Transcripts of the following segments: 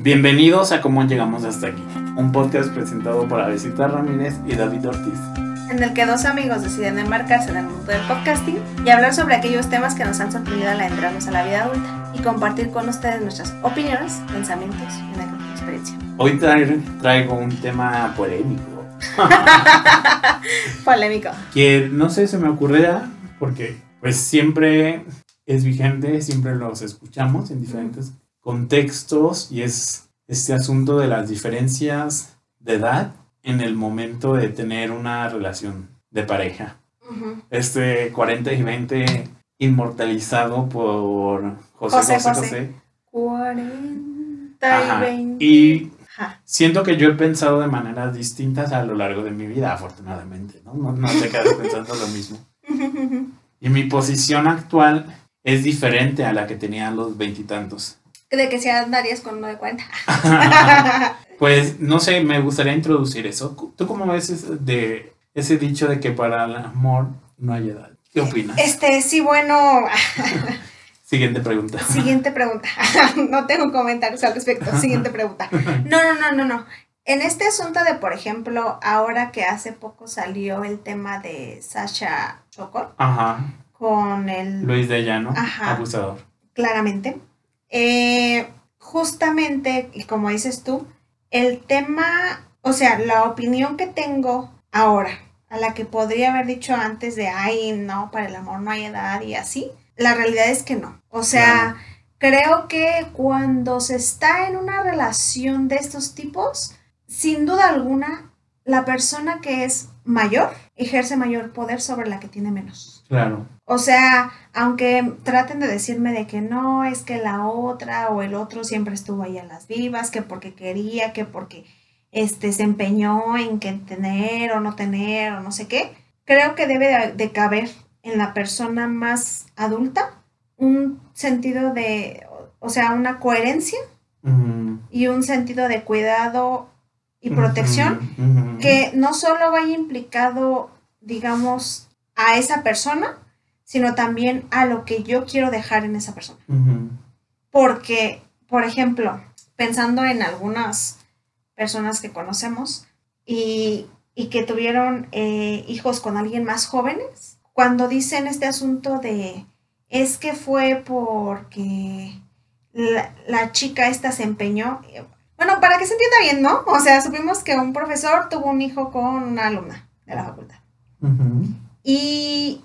Bienvenidos a Cómo Llegamos Hasta Aquí, un podcast presentado por Avesita Ramírez y David Ortiz. en el que dos amigos deciden embarcarse en el mundo del podcasting y hablar sobre aquellos temas que nos han sorprendido al adentrarnos a la vida adulta y compartir con ustedes nuestras opiniones, pensamientos y una experiencia. Hoy traer- traigo un tema polémico, Polémico. que no sé, se me ocurrirá porque pues siempre es vigente, siempre los escuchamos en diferentes contextos y es este asunto de las diferencias de edad en el momento de tener una relación de pareja. Este 40 y 20 inmortalizado por José José José, José. José. 40 Ajá. y 20. Y Ajá. siento que yo he pensado de maneras distintas a lo largo de mi vida, afortunadamente, ¿no? No, no te quedas pensando lo mismo. Y mi posición actual es diferente a la que tenía a los veintitantos. De que si andarías con uno de 40. Pues no sé, me gustaría introducir eso. ¿Tú cómo ves ese, de, ese dicho de que para el amor no hay edad? ¿Qué opinas? Este, sí, bueno. Siguiente pregunta. Siguiente pregunta. no tengo comentarios al respecto. Siguiente pregunta. No, no, no, no, no. En este asunto de, por ejemplo, ahora que hace poco salió el tema de Sasha Chocor Ajá. con el Luis de Llano, abusador. claramente. Eh, justamente, y como dices tú, el tema, o sea, la opinión que tengo ahora, a la que podría haber dicho antes de, ay, no, para el amor no hay edad y así, la realidad es que no. O sea, creo que cuando se está en una relación de estos tipos, sin duda alguna, la persona que es mayor ejerce mayor poder sobre la que tiene menos. Claro. O sea, aunque traten de decirme de que no, es que la otra o el otro siempre estuvo ahí a las vivas, que porque quería, que porque este, se empeñó en que tener o no tener o no sé qué, creo que debe de, de caber en la persona más adulta un sentido de, o sea, una coherencia y un sentido de cuidado y protección que no solo vaya implicado, digamos, a esa persona, sino también a lo que yo quiero dejar en esa persona. Porque, por ejemplo, pensando en algunas personas que conocemos y, y que tuvieron eh, hijos con alguien más jóvenes, cuando dicen este asunto de, es que fue porque la, la chica esta se empeñó, eh, bueno, para que se entienda bien, ¿no? O sea, supimos que un profesor tuvo un hijo con una alumna de la facultad. Y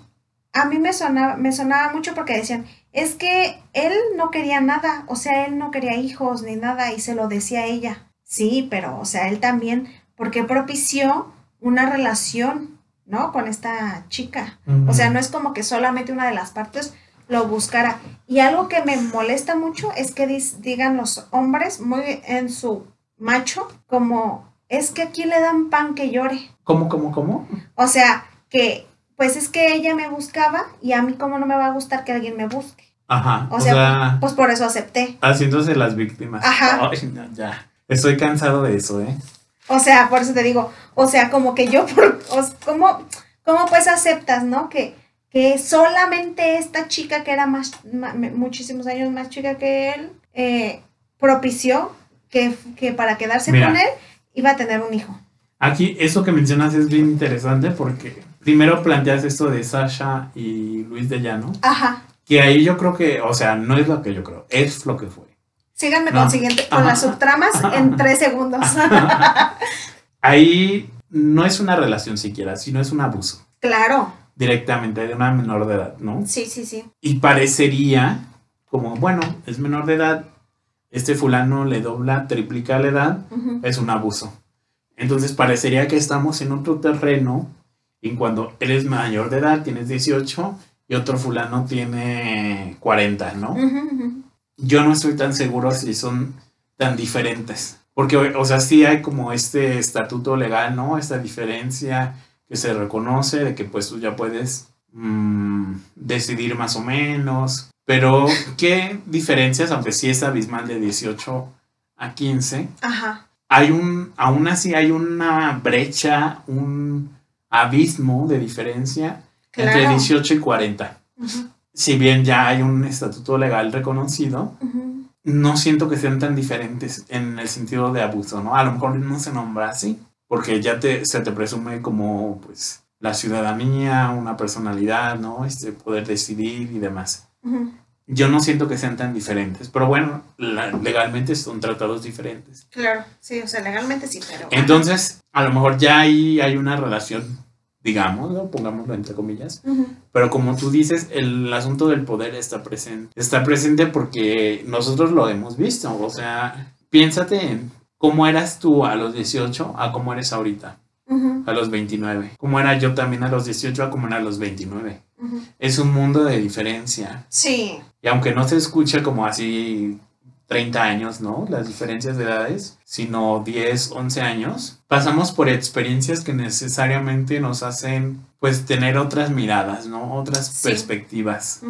a mí me sonaba, me sonaba mucho porque decían, es que él no quería nada, o sea, él no quería hijos ni nada y se lo decía a ella. Sí, pero, o sea, él también, porque propició una relación, ¿no? Con esta chica. O sea, no es como que solamente una de las partes lo buscara. Y algo que me molesta mucho es que digan los hombres muy en su macho, como, es que aquí le dan pan que llore. ¿Cómo, cómo, cómo? O sea, que pues es que ella me buscaba y a mí cómo no me va a gustar que alguien me busque. Ajá. O sea, pues por eso acepté. haciéndose las víctimas. Ajá. Ay, no, ya. Estoy cansado de eso, ¿eh? O sea, por eso te digo, o sea, como que yo, por, o- ¿cómo, cómo pues aceptas, no? Que, que solamente esta chica que era más, muchísimos años más chica que él, eh, propició que, que para quedarse Mira. con él iba a tener un hijo. Aquí, eso que mencionas es bien interesante porque primero planteas esto de Sasha y Luis de Llano, Ajá. que ahí yo creo que, o sea, no es lo que yo creo, es lo que fue. Síganme No. con, siguiente, con Ajá. las subtramas en tres segundos. Ahí no es una relación siquiera, sino es un abuso claro. directamente de una menor de edad, ¿no? Sí, sí, sí. Y parecería como, bueno, es menor de edad, este fulano le dobla, triplica la edad, es un abuso. Entonces parecería que estamos en otro terreno y cuando eres mayor de edad, tienes 18 y otro fulano tiene 40, ¿no? Yo no estoy tan seguro si son tan diferentes. Porque, o sea, sí hay como este estatuto legal, ¿no? Esta diferencia que se reconoce de que pues tú ya puedes mm, decidir más o menos. Pero, ¿qué diferencias, aunque sí es abismal de 18 a 15? Ajá. hay un, aún así hay una brecha, un abismo de diferencia entre Claro. 18 y 40. Ujú, Si bien ya hay un estatuto legal reconocido, ujú. no siento que sean tan diferentes en el sentido de abuso, ¿no? A lo mejor no se nombra así, porque ya te, se te presume como, pues, la ciudadanía, una personalidad, ¿no? Este poder decidir y demás. Yo no siento que sean tan diferentes, pero bueno, legalmente son tratados diferentes. Claro, sí, o sea, legalmente sí, pero... Entonces, a lo mejor ya ahí hay una relación, digamos, pongámoslo entre comillas, pero como tú dices, el asunto del poder está presente. Está presente porque nosotros lo hemos visto, o sea, piénsate en cómo eras tú a los 18 a cómo eres ahorita a los 29. Como era yo también a los 18 a como era a los 29. Es un mundo de diferencia. Sí. Y aunque no se escucha como así 30 años, ¿no? Las diferencias de edades, sino 10, 11 años, pasamos por experiencias que necesariamente nos hacen pues tener otras miradas, ¿no? Otras perspectivas.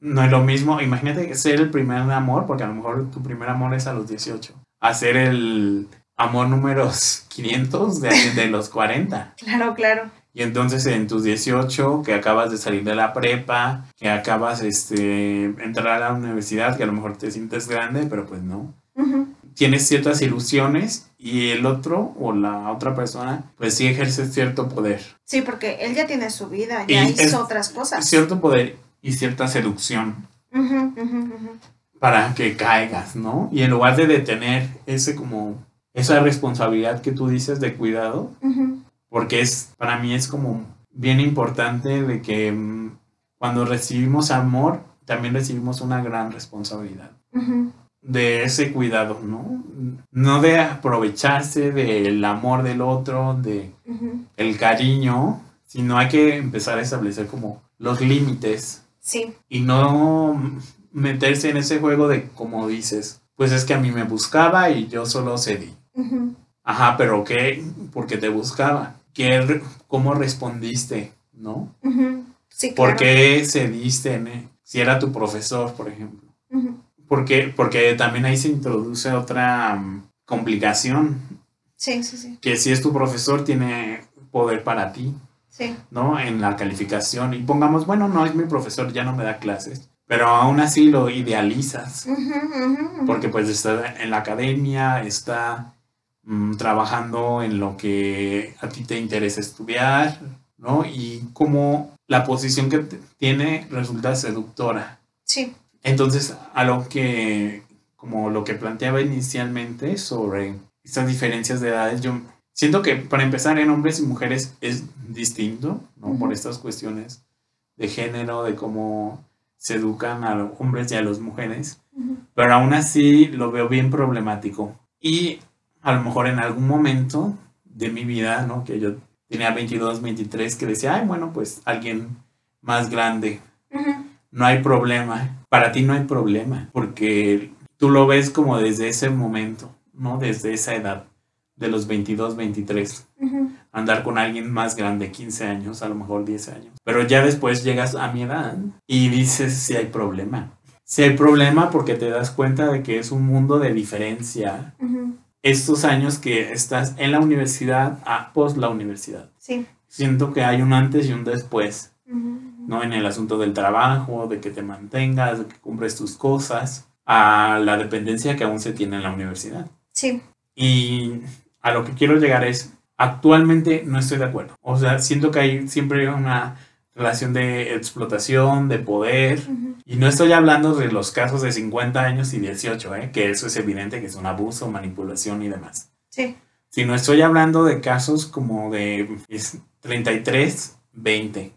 No es lo mismo, imagínate ser el primer amor, porque a lo mejor tu primer amor es a los 18, hacer el amor números 500 de, de los 40. Claro, claro. Y entonces en tus 18, que acabas de salir de la prepa, que acabas este entrar a la universidad, que a lo mejor te sientes grande, pero pues no. Tienes ciertas ilusiones y el otro o la otra persona pues sí ejerce cierto poder. Sí, porque él ya tiene su vida, ya hizo otras cosas. Cierto poder y cierta seducción. para que caigas, ¿no? Y en lugar de detener ese como esa responsabilidad que tú dices de cuidado, porque es, para mí es como bien importante de que mm, cuando recibimos amor, también recibimos una gran responsabilidad. De ese cuidado, ¿no? No de aprovecharse del amor del otro, de el cariño, sino hay que empezar a establecer como los límites. Sí. Y no meterse en ese juego de, como dices, pues es que a mí me buscaba y yo solo cedí. Ajá, pero ¿qué? Porque te buscaba. ¿Qué, ¿Cómo respondiste? ¿No? Sí, ¿Por qué cediste? Si era tu profesor, por ejemplo. porque, porque también ahí se introduce otra mm, complicación. Sí, sí, sí. Que si es tu profesor, tiene poder para ti. Sí. ¿No? En la calificación. Y pongamos, bueno, no es mi profesor, ya no me da clases. Pero aún así lo idealizas. Porque pues está en la academia, está Mm, trabajando en lo que a ti te interesa estudiar, ¿no? Y cómo la posición que tiene resulta seductora. Sí. Entonces, a lo que, como lo que planteaba inicialmente sobre estas diferencias de edades, yo siento que para empezar en hombres y mujeres es distinto, ¿no? Por estas cuestiones de género, de cómo se educan a los hombres y a las mujeres, pero aún así lo veo bien problemático. Y a lo mejor en algún momento de mi vida, ¿no? Que yo tenía 22, 23, que decía, ay, bueno, pues alguien más grande. No hay problema. Para ti no hay problema, porque tú lo ves como desde ese momento, ¿no? Desde esa edad, de los 22, 23. Andar con alguien más grande, 15 años, a lo mejor 10 años. Pero ya después llegas a mi edad y dices si hay problema. Si hay problema porque te das cuenta de que es un mundo de diferencia estos años que estás en la universidad a post la universidad. Sí. Siento que hay un antes y un después, ¿no? En el asunto del trabajo, de que te mantengas, de que cumples tus cosas, a la dependencia que aún se tiene en la universidad. Sí. Y a lo que quiero llegar es, actualmente no estoy de acuerdo. O sea, siento que hay siempre una relación de explotación, de poder. Y no estoy hablando de los casos de 50 años y 18, ¿eh? que eso es evidente que es un abuso, manipulación y demás. Sí. Sino estoy hablando de casos como de 33, 20.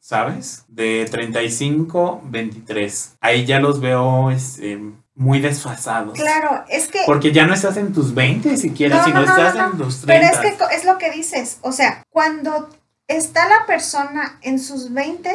¿Sabes? De 35, 23. Ahí ya los veo este, muy desfasados. Claro, es que... Porque ya no estás en tus 20 siquiera, sino estás en tus 30. Pero es que es lo que dices, o sea, cuando está la persona en sus 20,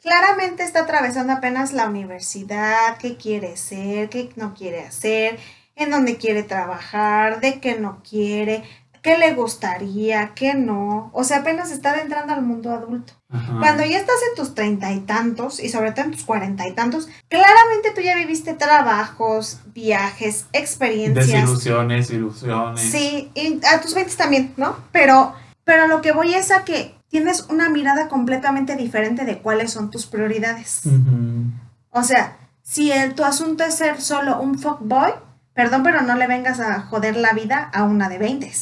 claramente está atravesando apenas la universidad, qué quiere ser, qué no quiere hacer, en dónde quiere trabajar, de qué no quiere, qué le gustaría, qué no. O sea, apenas está entrando al mundo adulto. Cuando ya estás en tus treinta y tantos, y sobre todo en tus cuarenta y tantos, claramente tú ya viviste trabajos, viajes, experiencias. Desilusiones, ilusiones. Sí, y a tus veinte también, ¿no? Pero, pero lo que voy es a que tienes una mirada completamente diferente de cuáles son tus prioridades. O sea, si el, tu asunto es ser solo un fuckboy, perdón, pero no le vengas a joder la vida a una de 20.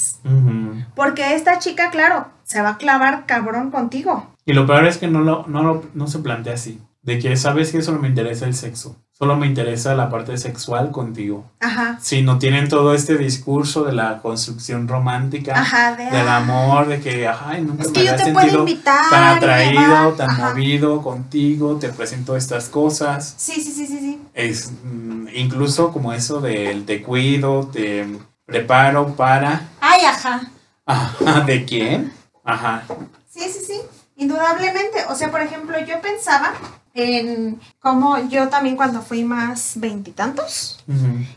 Porque esta chica, claro, se va a clavar cabrón contigo. Y lo peor es que no, lo, no, lo, no se plantea así. De que sabes que solo me interesa el sexo. Solo me interesa la parte sexual contigo. Ajá. Si no tienen todo este discurso de la construcción romántica, Ajá, de, del amor, de que, ay, nunca Es me que yo había te puedo invitar. tan me atraído, tan Ajá. movido contigo, te presento estas cosas. Sí, sí, sí, sí, sí. Es mm, incluso como eso del te cuido, te preparo para. Ay, ajá. Ajá, ¿de quién? Ajá. Sí, sí, sí, indudablemente. O sea, por ejemplo, yo pensaba en cómo yo también cuando fui más veintitantos,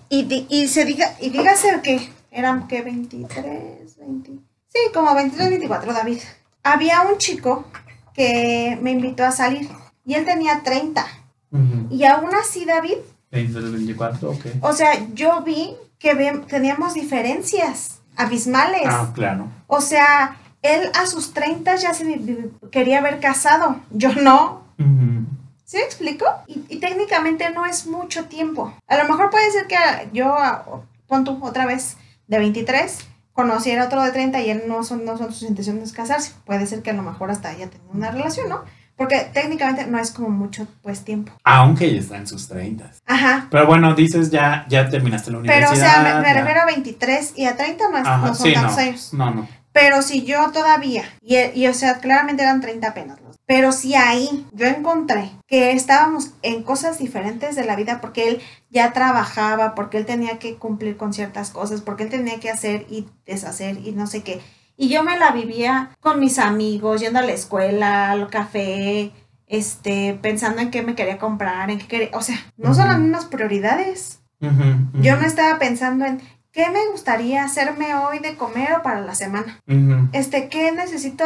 y, di- y se diga, y dígase que eran que 23, 20, sí, como 23, 24, David. Había un chico que me invitó a salir y él tenía 30. Ujú. Y aún así, David, 23, 24, ok. o sea, yo vi que teníamos diferencias abismales. Ah, claro. O sea, él a sus 30 ya se quería haber casado. Yo no. Ujú. ¿Sí me explico? Y, y técnicamente no es mucho tiempo. A lo mejor puede ser que yo, pon tú otra vez, de 23, conociera a otro de 30 y él no son, no son sus intenciones casarse. Puede ser que a lo mejor hasta haya tenido una relación, ¿no? Porque técnicamente no es como mucho, pues, tiempo. Aunque ya está en sus 30. Ajá. Pero bueno, dices ya, ya terminaste la Pero, universidad. o sea, me, me refiero a 23 y a 30 no, es- Ajá, no son sí, tantos no. años. No, no. Pero si yo todavía, y, y, o sea, claramente eran 30 apenas, los- pero si ahí yo encontré que estábamos en cosas diferentes de la vida porque él ya trabajaba, porque él tenía que cumplir con ciertas cosas, porque él tenía que hacer y deshacer y no sé qué. Y yo me la vivía con mis amigos, yendo a la escuela, al café, este, pensando en qué me quería comprar, en qué quería, o sea, no son las mismas prioridades. Yo no estaba pensando en qué me gustaría hacerme hoy de comer o para la semana este, ¿qué necesito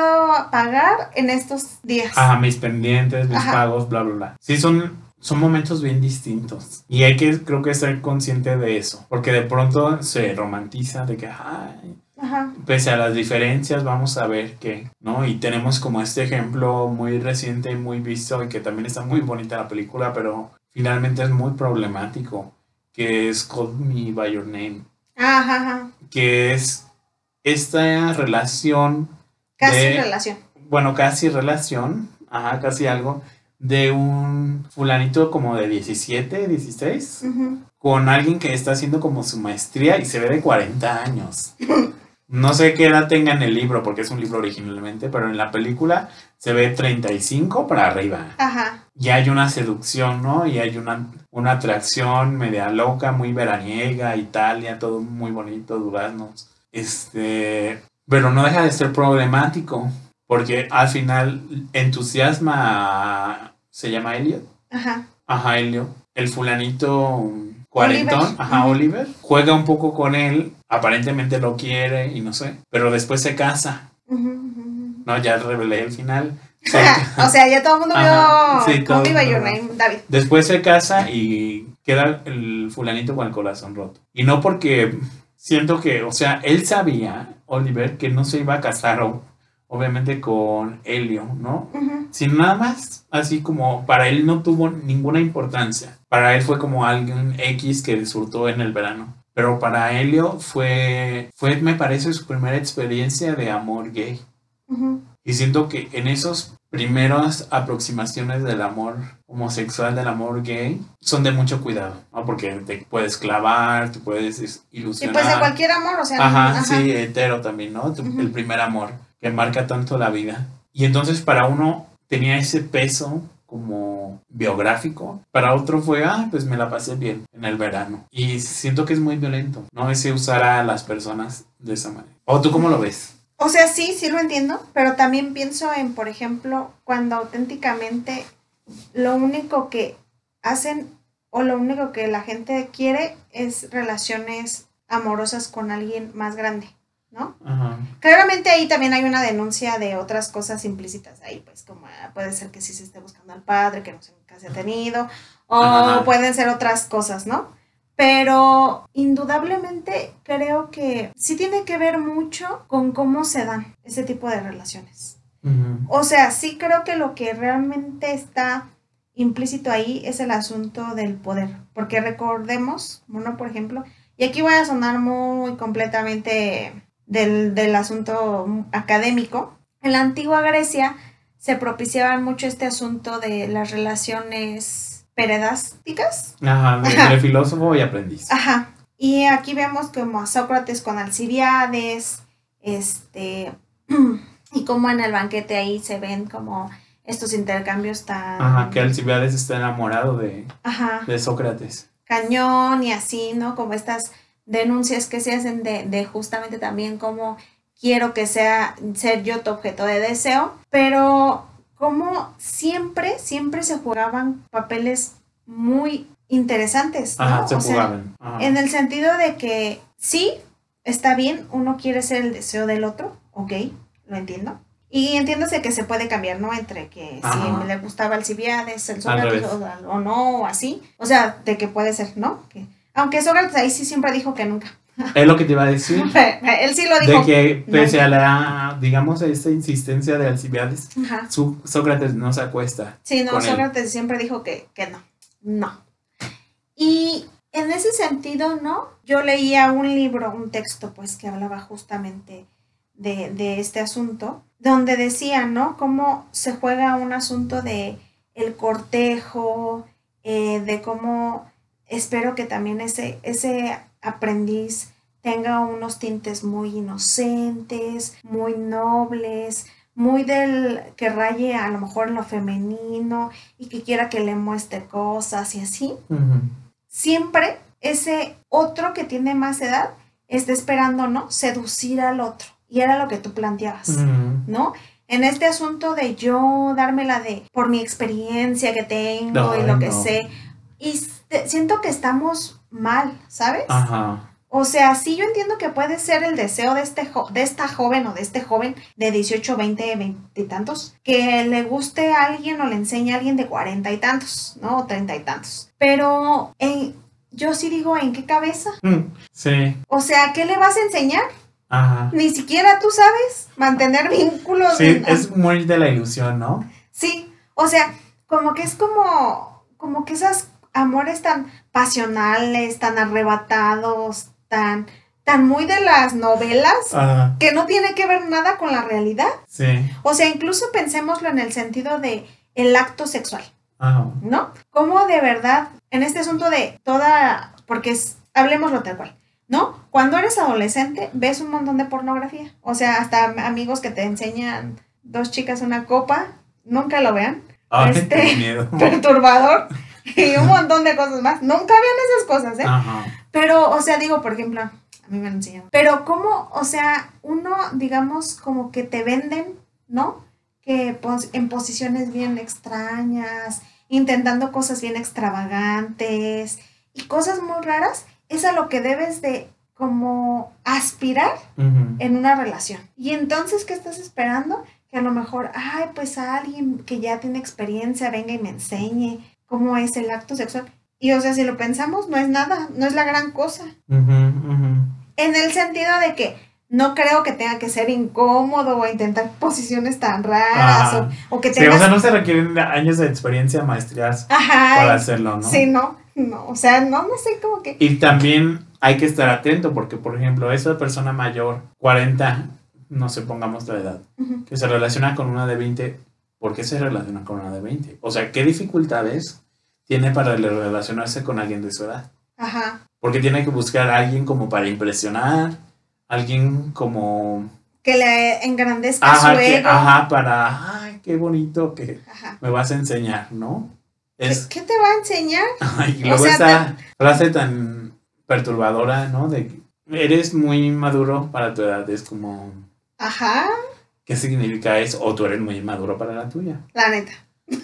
pagar en estos días? Ajá, mis pendientes, mis Ajá. pagos, bla, bla, bla. Sí, son, son momentos bien distintos. Y hay que, creo que, ser consciente de eso. Porque de pronto se romantiza de que, ay, Ajá. pese a las diferencias, vamos a ver qué, ¿no? Y tenemos como este ejemplo muy reciente, muy visto y que también está muy bonita la película, pero finalmente es muy problemático, que es Call Me By Your Name, Ajá, ajá. que es esta relación, Casi De- relación. bueno, casi relación, ajá, casi algo, de un fulanito como de 17, 16, Ujú. con alguien que está haciendo como su maestría y se ve de 40 años. No sé qué edad tenga en el libro, porque es un libro originalmente, pero en la película se ve 35 para arriba. Ajá. Y hay una seducción, ¿no? Y hay una, una atracción media loca, muy veraniega, Italia, todo muy bonito, duraznos. Este, pero no deja de ser problemático, porque al final entusiasma, a- se llama Elliot, Ajá. Ajá, Helio. El fulanito cuarentón, Oliver. ajá. Oliver, juega un poco con él, aparentemente lo quiere y no sé, pero después se casa, ¿no? Ya revelé el final. o sea, ya todo el mundo Ajá, sí, vio todo Call Me By Your. Name, David. Después se casa y queda el fulanito con el corazón roto. Y no porque siento que, o sea, él sabía, Oliver, que no se iba a casar, o- obviamente, con Helio, ¿no? Ujú. Sin nada más, así como para él no tuvo ninguna importancia. Para él fue como alguien X que disfrutó en el verano. Pero para Helio fue, fue, me parece, su primera experiencia de amor gay. Ujú. Y siento que en esos primeras aproximaciones del amor homosexual, del amor gay, son de mucho cuidado, ¿no? Porque te puedes clavar, te puedes es, Y ilusionar. pues de cualquier amor, o sea, Ajá, ajá. sí, hetero también, ¿no? Tu- Ujú. El primer amor que marca tanto la vida. Y entonces para uno tenía ese peso como biográfico, para otro fue, ah, pues me la pasé bien en el verano. Y siento que es muy violento, ¿no? Ese usar a las personas de esa manera. ¿O tú cómo lo ves? O sea, sí, sí lo entiendo, pero también pienso en, por ejemplo, cuando auténticamente lo único que hacen o lo único que la gente quiere es relaciones amorosas con alguien más grande, ¿no? Ajá. Claramente ahí también hay una denuncia de otras cosas implícitas ahí, pues como ah, puede ser que sí se esté buscando al padre, que no se, nunca se ha tenido, o Ajá. pueden ser otras cosas, ¿no? Pero indudablemente creo que sí tiene que ver mucho con cómo se dan ese tipo de relaciones. O sea, sí creo que lo que realmente está implícito ahí es el asunto del poder, porque recordemos, uno por ejemplo, y aquí voy a sonar muy completamente del, del asunto académico, en la antigua Grecia se propiciaban mucho este asunto de las relaciones peredásticas. Ajá, entre filósofo y aprendiz. Ajá. Y aquí vemos como a Sócrates con Alcibiades, este, y como en el banquete ahí se ven como estos intercambios tan... Ajá, que Alcibiades está enamorado de, Ajá. de Sócrates. Cañón y así, ¿no? Como estas denuncias que se hacen de, de justamente también como quiero que sea ser yo tu objeto de deseo, pero como siempre, siempre se jugaban papeles muy interesantes, ¿no? Ajá, se O sea, jugaban. Ajá. en el sentido de que sí, está bien, uno quiere ser el deseo del otro, ok, lo entiendo. Y entiéndase que se puede cambiar, ¿no? Entre que Ajá. si le gustaba el Al Sócrates revés. o, o no, o así. O sea, de que puede ser, ¿no? Que, aunque Sócrates ahí sí siempre dijo que nunca. Es lo que te iba a decir. Él sí lo dijo. De que pese a la, digamos, a esta insistencia de Alcibiades, Ajá. Sócrates no se acuesta. Sí, no, él. Sócrates siempre dijo que, que no, no. Y en ese sentido, ¿no? Yo leía un libro, un texto, pues, que hablaba justamente de, de este asunto, donde decía, ¿no? Cómo se juega un asunto de el cortejo, eh, de cómo espero que también ese, ese aprendiz tenga unos tintes muy inocentes, muy nobles, muy del que raye a lo mejor en lo femenino y que quiera que le muestre cosas y así. Siempre ese otro que tiene más edad está esperando, ¿no? Seducir al otro. Y era lo que tú planteabas. ¿no? En este asunto de yo dármela de por mi experiencia que tengo y lo que sé. Y siento que estamos mal, ¿sabes? Ajá. O sea, sí yo entiendo que puede ser el deseo de, este de esta joven o de este joven de 18, 20, 20 y tantos, que le guste a alguien o le enseñe a alguien de 40 y tantos, ¿no? O 30 y tantos. Pero en- yo sí digo, ¿en qué cabeza? Mm, Sí. O sea, ¿qué le vas a enseñar? Ajá. Ni siquiera tú sabes mantener vínculos. Sí, en- es muy de la ilusión, ¿no? Sí, o sea, como que es como, como que esos amores tan pasionales, tan arrebatados, tan, tan muy de las novelas, Ajá. que no tiene que ver nada con la realidad. Sí. O sea, incluso pensémoslo en el sentido de el acto sexual, Ajá. ¿no? Como de verdad, en este asunto de toda, porque es, hablemoslo tal cual, ¿no? Cuando eres adolescente, ves un montón de pornografía. O sea, hasta amigos que te enseñan dos chicas una copa, nunca lo vean Ay, Este- qué miedo. perturbador y un montón de cosas más. Nunca vean esas cosas, ¿eh? Ajá. Pero, o sea, digo, por ejemplo, a mí me han enseñado. Pero cómo, o sea, uno, digamos, como que te venden, ¿no? Que pos- en posiciones bien extrañas, intentando cosas bien extravagantes y cosas muy raras, es a lo que debes de como aspirar Ujú. en una relación. Y entonces, ¿qué estás esperando? Que a lo mejor, ay, pues a alguien que ya tiene experiencia venga y me enseñe cómo es el acto sexual. Y o sea, si lo pensamos, no es nada, no es la gran cosa. En el sentido de que no creo que tenga que ser incómodo o intentar posiciones tan raras o, o que Sí, tengas... o sea, no se requieren años de experiencia, maestrías Ajá, para hacerlo, ¿no? sí, no, no, o sea, no, no sé, como que... Y también hay que estar atento porque, por ejemplo, esa persona mayor, 40, no sé, pongamos la edad, que se relaciona con una de 20, ¿por qué se relaciona con una de 20? O sea, ¿qué dificultades tiene para relacionarse con alguien de su edad? Ajá, Porque tiene que buscar a alguien como para impresionar, alguien como... que le engrandezca Ajá, su que- ego. ajá, para... Ay, qué bonito que Ajá. me vas a enseñar, ¿no? ¿Qué, Es... qué te va a enseñar? Ay, y O luego esta frase tan perturbadora, ¿no? De que eres muy maduro para tu edad. Es como, Ajá, ¿qué significa eso? O tú eres muy maduro para la tuya. la neta.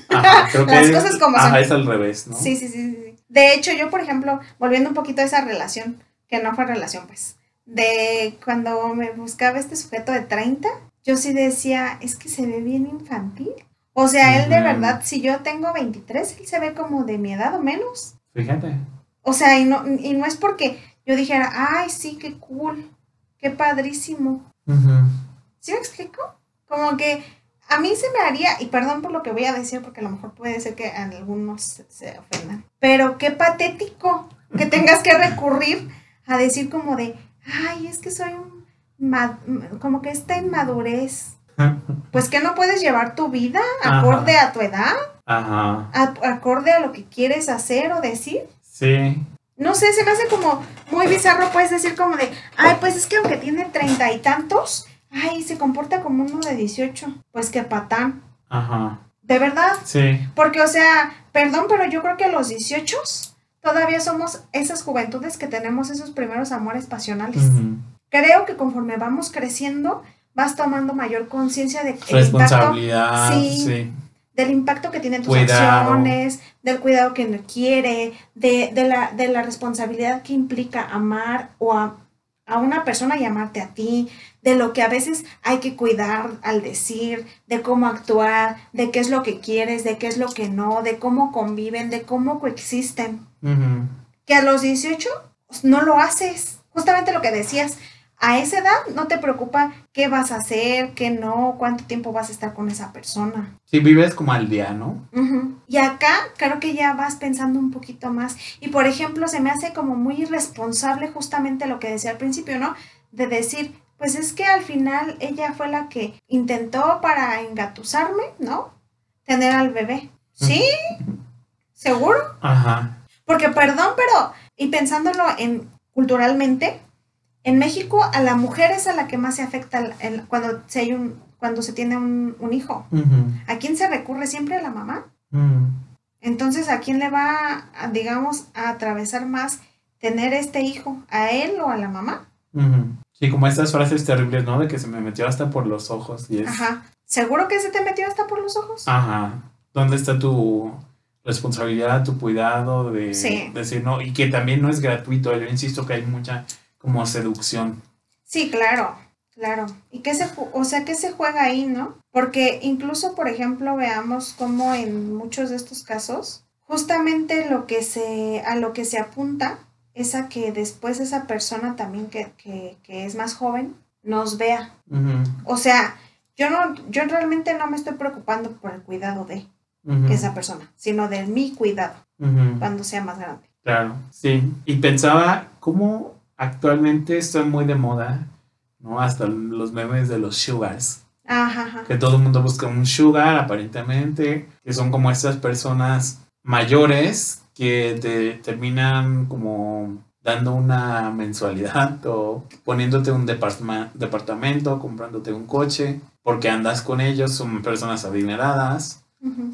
Ajá, creo que Las cosas como ajá, son. es al revés, ¿no? Sí, sí, sí, sí. De hecho, yo, por ejemplo, volviendo un poquito a esa relación, que no fue relación, pues, de cuando me buscaba este sujeto de 30, yo sí decía, es que se ve bien infantil. O sea, él de verdad, si yo tengo 23, él se ve como de mi edad o menos. Fíjate. O sea, y no, y no es porque yo dijera, ay, sí, qué cool, qué padrísimo. ¿Sí me explico? Como que a mí se me haría, y perdón por lo que voy a decir, porque a lo mejor puede ser que algunos se, ofendan, pero qué patético que tengas que recurrir a decir como de, ay, es que soy un, como que esta inmadurez. Pues que no puedes llevar tu vida Ajá. acorde a tu edad, Ajá. a- acorde a lo que quieres hacer o decir. Sí. No sé, se me hace como muy bizarro, puedes decir como de, ay, pues es que aunque tiene treinta y tantos, ay, se comporta como uno de 18. Pues que patán. Ajá. De verdad. Sí. Porque, o sea, perdón, pero yo creo que a los 18 todavía somos esas juventudes que tenemos esos primeros amores pasionales. Creo que conforme vamos creciendo, vas tomando mayor conciencia de impacto, Responsabilidad. Sí. Sí. del impacto que tienen tus Cuidado. acciones, del cuidado que no quiere, de, de, la, de la responsabilidad que implica amar o a, a una persona y amarte a ti, de lo que a veces hay que cuidar al decir, de cómo actuar, de qué es lo que quieres, de qué es lo que no, de cómo conviven, de cómo coexisten. Que a los 18 pues, no lo haces. Justamente lo que decías, a esa edad no te preocupa qué vas a hacer, qué no, cuánto tiempo vas a estar con esa persona. Sí, vives como al día, ¿no? Y acá creo que ya vas pensando un poquito más. Y por ejemplo, se me hace como muy irresponsable justamente lo que decía al principio, ¿no? De decir, pues es que al final ella fue la que intentó para engatusarme, ¿no? Tener al bebé. ¿Sí? ¿Seguro? Ajá. Porque perdón, pero, y pensándolo en culturalmente, en México a la mujer es a la que más se afecta el- el- cuando, se hay un, cuando se tiene un, un hijo. ¿A quién se recurre siempre? A la mamá. Ujú. Entonces, ¿a quién le va, a, digamos, a atravesar más tener este hijo? ¿A él o a la mamá? Ujú. Sí, como estas frases terribles, ¿no? De que se me metió hasta por los ojos y es... Ajá. ¿Seguro que se te metió hasta por los ojos? Ajá. ¿Dónde está tu responsabilidad, tu cuidado de Sí. decir no? Y que también no es gratuito. Yo insisto que hay mucha como seducción. Sí, claro, claro. ¿Y qué se, o sea, qué se juega ahí, no? Porque incluso, por ejemplo, veamos cómo en muchos de estos casos, justamente lo que se, a lo que se apunta es a que después esa persona también que, que, que es más joven nos vea. O sea, yo no, yo realmente no me estoy preocupando por el cuidado de esa persona, sino de mi cuidado cuando sea más grande. Claro, sí. Y pensaba cómo actualmente están muy de moda, ¿no? Hasta los memes de los sugars. Ajá, ajá. Que todo el mundo busca un sugar, aparentemente, que son como estas personas mayores que te terminan como dando una mensualidad o poniéndote un departamento, comprándote un coche, porque andas con ellos, son personas adineradas,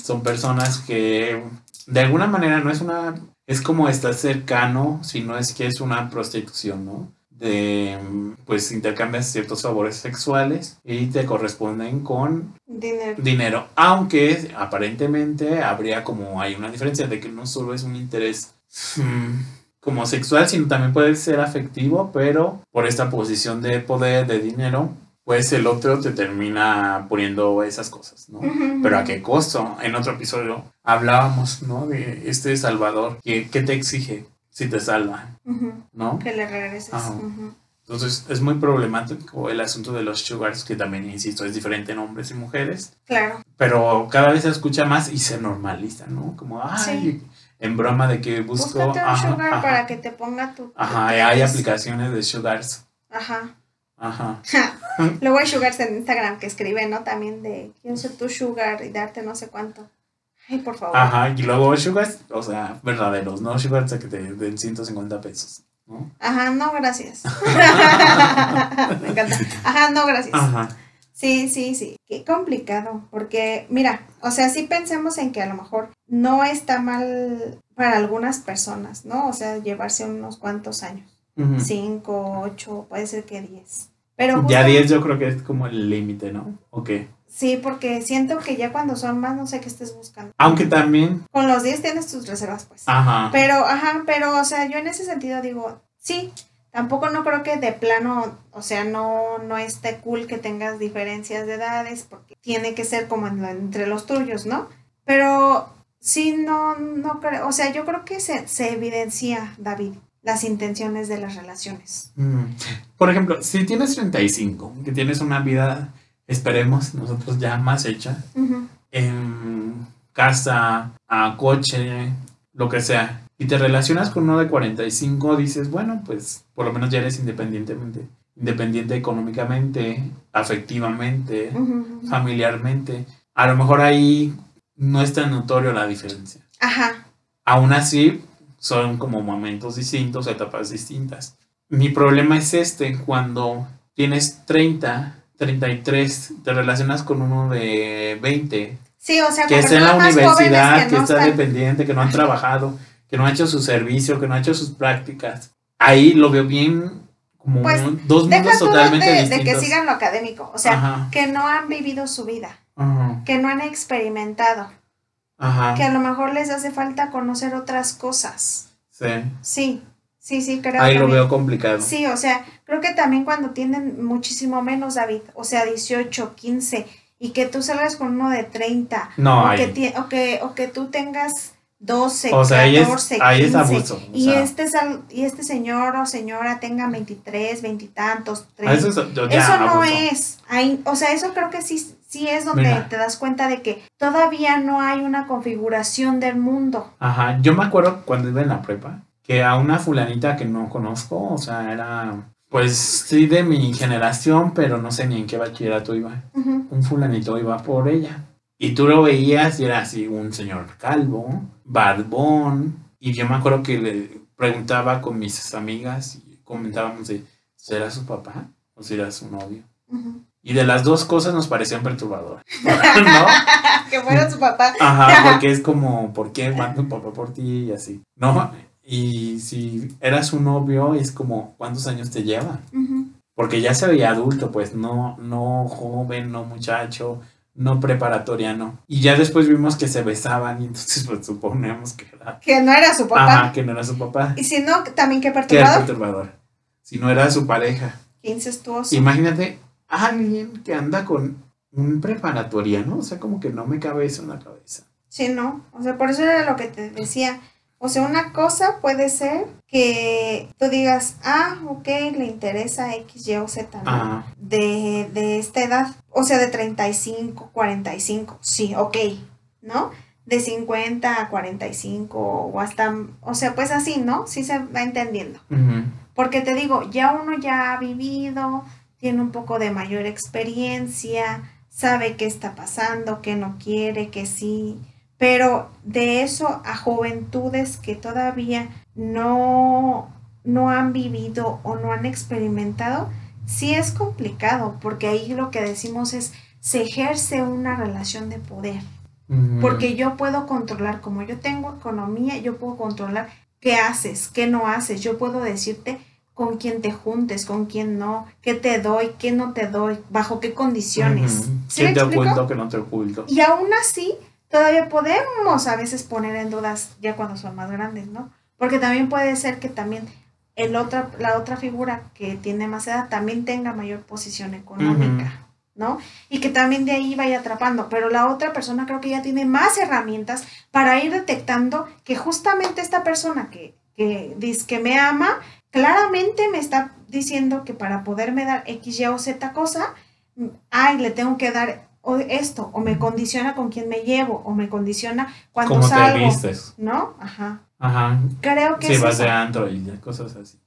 son personas que de alguna manera no es una, es como estar cercano, si no es que es una prostitución, ¿no? De, pues intercambias ciertos favores sexuales y te corresponden con Dinero. dinero, aunque aparentemente habría como hay una diferencia de que no solo es un interés mm, como sexual, sino también puede ser afectivo, pero por esta posición de poder, de dinero, pues el otro te termina poniendo esas cosas, ¿no? Pero a qué costo? En otro episodio hablábamos, ¿no? De este Salvador, que, que te exige si te salva, Ujú. ¿no? Que le regreses. Ajá. Entonces es muy problemático el asunto de los sugars, que también, insisto, es diferente en hombres y mujeres, Claro. pero cada vez se escucha más y se normaliza, ¿no? Como, ay, en broma de que busco... Búscate un ajá, sugar ajá, para que te ponga tu. Ajá, hay aplicaciones de sugars. Ajá. Ajá. Luego hay sugars en Instagram que escriben, ¿no? También de quiero ser tu sugar y darte no sé cuánto. Ay, por favor. Ajá, y luego sugars, o sea, verdaderos, ¿no? Sugars que te den 150 pesos, ¿no? Ajá, no, gracias. Me encanta. Ajá, no, gracias. Ajá. Sí, sí, sí. Qué complicado, porque mira, o sea, sí pensemos en que a lo mejor no está mal para algunas personas, ¿no? O sea, llevarse unos cuantos años, Ujú. cinco, ocho, puede ser que diez. Pero Ya justo- 10 yo creo que es como el límite, ¿no? ¿O qué? Sí, porque siento que ya cuando son más, no sé qué estés buscando. Aunque también, Con los 10 tienes tus reservas, pues. ajá. Pero, ajá, pero, o sea, yo en ese sentido digo, sí, tampoco no creo que de plano, o sea, no, no esté cool que tengas diferencias de edades, porque tiene que ser como en entre los tuyos, ¿no? Pero sí, no, no creo, o sea, yo creo que se, se evidencia, David, las intenciones de las relaciones. Mm. Por ejemplo, si tienes 35, que tienes una vida esperemos nosotros ya más hecha, en casa, a coche, lo que sea, y te relacionas con uno de 45, dices, bueno, pues por lo menos ya eres independientemente, independiente económicamente, afectivamente, familiarmente. A lo mejor ahí no es tan notorio la diferencia. Ajá. Aún así, son como momentos distintos, etapas distintas. Mi problema es este, cuando tienes 30, 33, te relacionas con uno de 20, Sí, o sea, que está en la universidad, jóvenes que no está están- dependiente, que no han trabajado, que no ha hecho su servicio, que no ha hecho sus prácticas. Ahí lo veo bien como Pues, un- dos mundos de, totalmente de distintos. que sigan lo académico, o sea, Ajá, que no han vivido su vida, ajá, que no han experimentado, ajá, que a lo mejor les hace falta conocer otras cosas. sí. Sí, sí, sí, creo Ahí lo veo complicado. Sí, o sea, creo que también cuando tienen muchísimo menos, David, o sea, 18, 15, y que tú salgas con uno de 30, No, o, ahí. que, o, que, o que tú tengas 12, O sea, ahí es- 14, ahí es 15, abuso, o y, sea. este sal- y este señor o señora tenga 23, 20 y tantos, Ah, 30. Eso, es- yo ya Eso no es, ahí, o sea, eso creo que sí, sí es donde Mira. te das cuenta de que todavía no hay una configuración del mundo. Ajá, yo me acuerdo cuando iba en la prepa, que a una fulanita que no conozco, o sea, era, pues sí de mi generación, pero no sé ni en qué bachillerato iba. Un fulanito iba por ella. Y tú lo veías y era así, un señor calvo, barbón. Y yo me acuerdo que le preguntaba con mis amigas y comentábamos de, ¿será su papá o será su novio? ujú. Y de las dos cosas nos parecían perturbadoras, ¿no? que fuera su papá. Ajá, porque es como, ¿por qué manda un papá por ti? Y así, ¿no? Y si eras su novio, es como, ¿cuántos años te lleva? Porque ya se veía adulto, pues, no, no joven, no muchacho, no preparatoriano. Y ya después vimos que se besaban y entonces pues suponemos que era, Que no era su papá. ajá, que no era su papá, Y si no, también qué que era perturbador. perturbador. Si no era su pareja. Qué incestuoso. Imagínate alguien que anda con un preparatoriano, o sea, como que no me cabe eso en la cabeza. Sí, no. O sea, por eso era lo que te decía. O sea, una cosa puede ser que tú digas, ah, ok, le interesa X, Y o Z, ¿no? Ajá. De, de esta edad. O sea, de 35, 45. Sí, ok, ¿no? De 50 a 45 o hasta, o sea, pues así, ¿no? Sí se va entendiendo. Porque te digo, ya uno ya ha vivido, tiene un poco de mayor experiencia, sabe qué está pasando, qué no quiere, qué sí. Pero de eso a juventudes que todavía no, no han vivido o no han experimentado, sí es complicado, porque ahí lo que decimos es, se ejerce una relación de poder. Porque yo puedo controlar, como yo tengo economía, yo puedo controlar qué haces, qué no haces. Yo puedo decirte con quién te juntes, con quién no, qué te doy, qué no te doy, bajo qué condiciones. Ujú. ¿Sí ¿Qué me te explico? oculto, que no te oculto? Y aún así, todavía podemos a veces poner en dudas ya cuando son más grandes, ¿no? Porque también puede ser que también el otra, la otra figura que tiene más edad también tenga mayor posición económica, ¿no? Y que también de ahí vaya atrapando. Pero la otra persona creo que ya tiene más herramientas para ir detectando que justamente esta persona que, que dice que me ama, claramente me está diciendo que para poderme dar X, Y o Z cosa, ay, le tengo que dar esto, o me condiciona con quién me llevo, o me condiciona cuando ¿Cómo te salgo, vistes? ¿no? Ajá. Ajá. Creo que Si es vas eso. de antro y cosas así.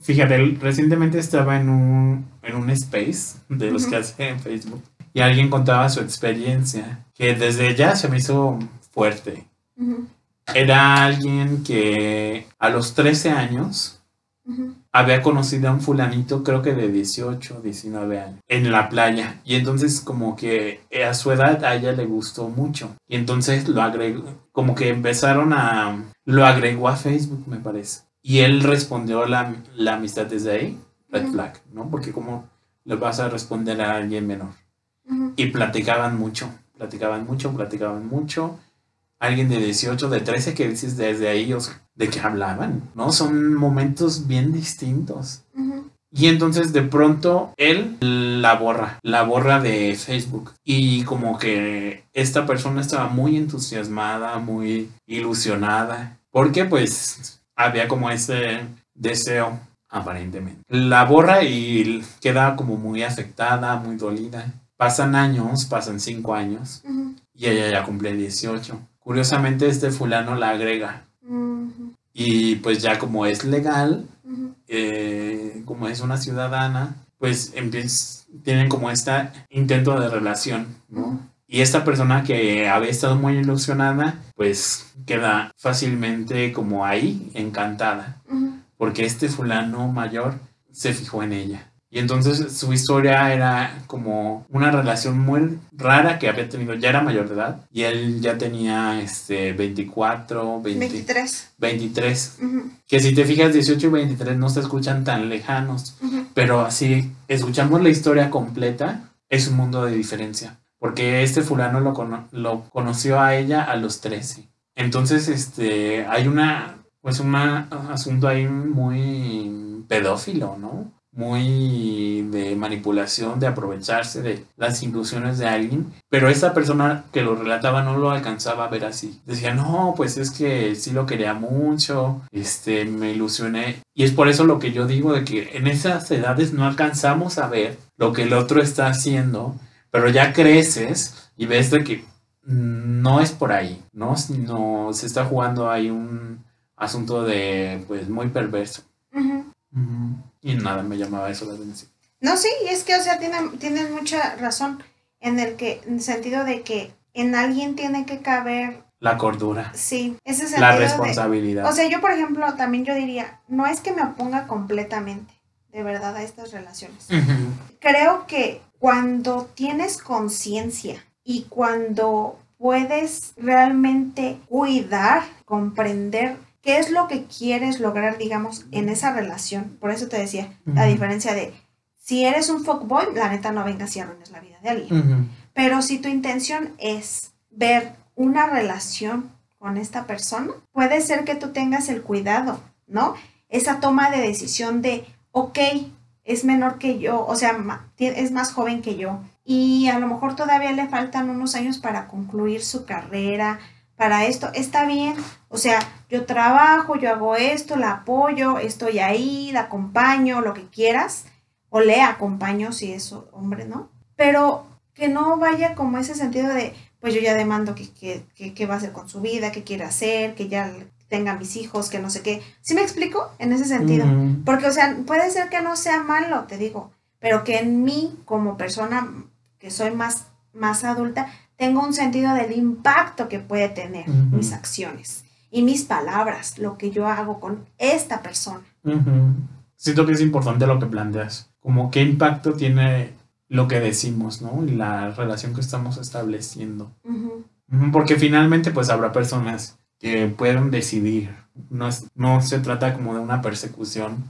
Fíjate, recientemente estaba en un, en un space de los que hace en Facebook y alguien contaba su experiencia, que desde ya se me hizo fuerte. Era alguien que a los 13 años ujú, había conocido a un fulanito, creo que de 18, 19 años, en la playa. Y entonces como que a su edad a ella le gustó mucho. Y entonces lo agregó, como que empezaron a... Lo agregó a Facebook, me parece. Y él respondió la, la amistad desde ahí, red Ujú. flag, ¿no? Porque como le vas a responder a alguien menor. ujú. Y platicaban mucho, platicaban mucho, platicaban mucho. Alguien de 18, de 13 que dices desde ahí, sea, ¿de qué hablaban? ¿No? Son momentos bien distintos. Y entonces de pronto él la borra, la borra de Facebook. Y como que esta persona estaba muy entusiasmada, muy ilusionada, porque pues había como ese deseo aparentemente. La borra y queda como muy afectada, muy dolida. pasan años, pasan cinco años, y ella ya cumple 18. Curiosamente, este fulano la agrega. Y pues ya como es legal, eh, como es una ciudadana, pues tienen como este intento de relación, ¿no? Y esta persona que había estado muy ilusionada, pues queda fácilmente como ahí, encantada, porque este fulano mayor se fijó en ella. Y entonces su historia era como una relación muy rara que había tenido, ya era mayor de edad, y él ya tenía este 24, 20, 23. 23. Ujú, Que si te fijas, 18 y 23 no se escuchan tan lejanos. Pero así, escuchamos la historia completa, es un mundo de diferencia. Porque este fulano lo, cono- lo conoció a ella a los 13. Entonces, este, hay una, pues un asunto ahí muy pedófilo, ¿no? Muy de manipulación, de aprovecharse de las ilusiones de alguien. Pero esta persona que lo relataba no lo alcanzaba a ver así. Decía, no, pues es que sí lo quería mucho, este, me ilusioné. Y es por eso lo que yo digo de que en esas edades no alcanzamos a ver lo que el otro está haciendo, pero ya creces y ves de que no es por ahí, ¿no? Sino se está jugando ahí un asunto de, pues, muy perverso. Y nada, me llamaba eso la atención. No, sí, y es que, o sea, tienen, tienen mucha razón en el que, en el sentido de que en alguien tiene que caber, La cordura, sí, ese sentido la de- responsabilidad. O sea, yo, por ejemplo, también yo diría, no es que me oponga completamente, de verdad, a estas relaciones. Creo que cuando tienes conciencia y cuando puedes realmente cuidar, comprender qué es lo que quieres lograr, digamos, en esa relación. Por eso te decía, la diferencia de si eres un fuckboy, la neta no vengas y arruines la vida de alguien. Pero si tu intención es ver una relación con esta persona, puede ser que tú tengas el cuidado, ¿no? Esa toma de decisión de, ok, es menor que yo, o sea, es más joven que yo. Y a lo mejor todavía le faltan unos años para concluir su carrera, para esto. Está bien, o sea, yo trabajo, yo hago esto, la apoyo, estoy ahí, la acompaño, lo que quieras, o le acompaño si es hombre, ¿no? Pero que no vaya como ese sentido de, pues yo ya demando que, que, que, que va a hacer con su vida, qué quiere hacer, que ya tenga mis hijos, que no sé qué. ¿Sí me explico? En ese sentido. Porque, o sea, puede ser que no sea malo, te digo, pero que en mí, como persona que soy más, más adulta, tengo un sentido del impacto que puede tener mis acciones y mis palabras, lo que yo hago con esta persona. Siento que es importante lo que planteas, como qué impacto tiene lo que decimos, ¿no? Y la relación que estamos estableciendo. Porque finalmente pues habrá personas que pueden decidir. No, es- no se trata como de una persecución,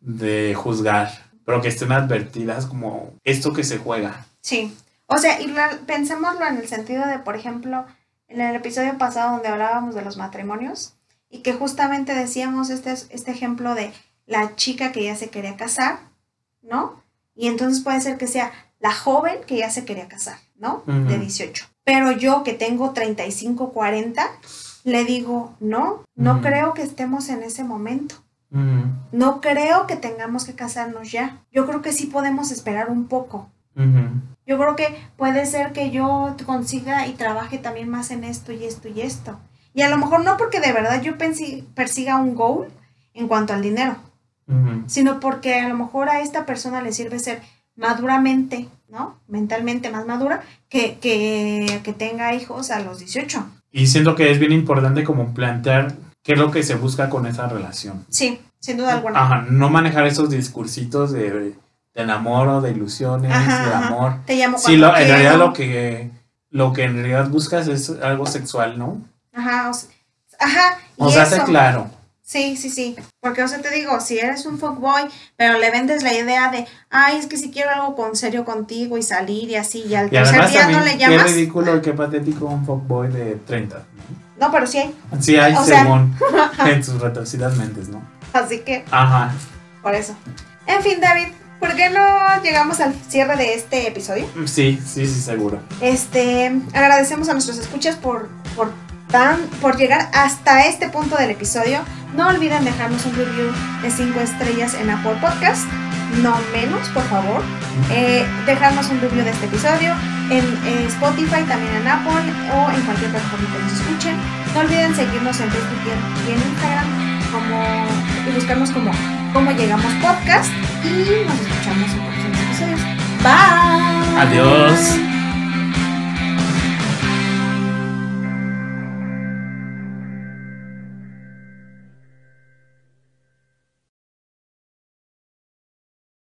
de juzgar, pero que estén advertidas como esto que se juega. Sí. O sea, y pensémoslo en el sentido de, por ejemplo, en el episodio pasado donde hablábamos de los matrimonios y que justamente decíamos este, este ejemplo de la chica que ya se quería casar, ¿no? Y entonces puede ser que sea la joven que ya se quería casar, ¿no? De 18. Pero yo que tengo 35, 40, le digo, no, no creo que estemos en ese momento. No creo que tengamos que casarnos ya. Yo creo que sí podemos esperar un poco. Yo creo que puede ser que yo consiga y trabaje también más en esto y esto y esto. Y a lo mejor no porque de verdad yo persiga un goal en cuanto al dinero, sino porque a lo mejor a esta persona le sirve ser maduramente, ¿no? Mentalmente más madura que, que, que tenga hijos a los 18. Y siento que es bien importante como plantear qué es lo que se busca con esa relación. Sí, sin duda alguna. Ajá, no manejar esos discursitos de, de enamoro, de ilusiones, Ajá, de ajá. amor. Te llamo Sí, cuando lo, en realidad lo que, lo que en realidad buscas es algo sexual, ¿no? Ajá, o sea, ajá, O sea, hace claro. Sí, sí, sí. Porque, o sea, te digo, si eres un fuckboy, pero le vendes la idea de, ay, es que si quiero algo con serio contigo y salir y así, y al Y tercer día no le qué llamas. ridículo y qué patético un fuckboy de 30. No, pero sí hay. Sí hay O sea- según en sus retorcidas mentes, ¿no? Así que, Ajá. por eso. En fin, David, ¿Por qué no llegamos al cierre de este episodio? Mm, sí, sí, sí, seguro. Este, agradecemos a nuestros escuchas por, por, tan, por llegar hasta este punto del episodio. No olviden dejarnos un review de 5 estrellas en Apple Podcast, no menos, por favor. Eh, dejarnos un review de este episodio en Spotify, también en Apple o en cualquier plataforma que nos escuchen. No olviden seguirnos en Facebook y en Instagram y buscamos como cómo llegamos podcast y nos escuchamos en próximos episodios. Bye. Adiós.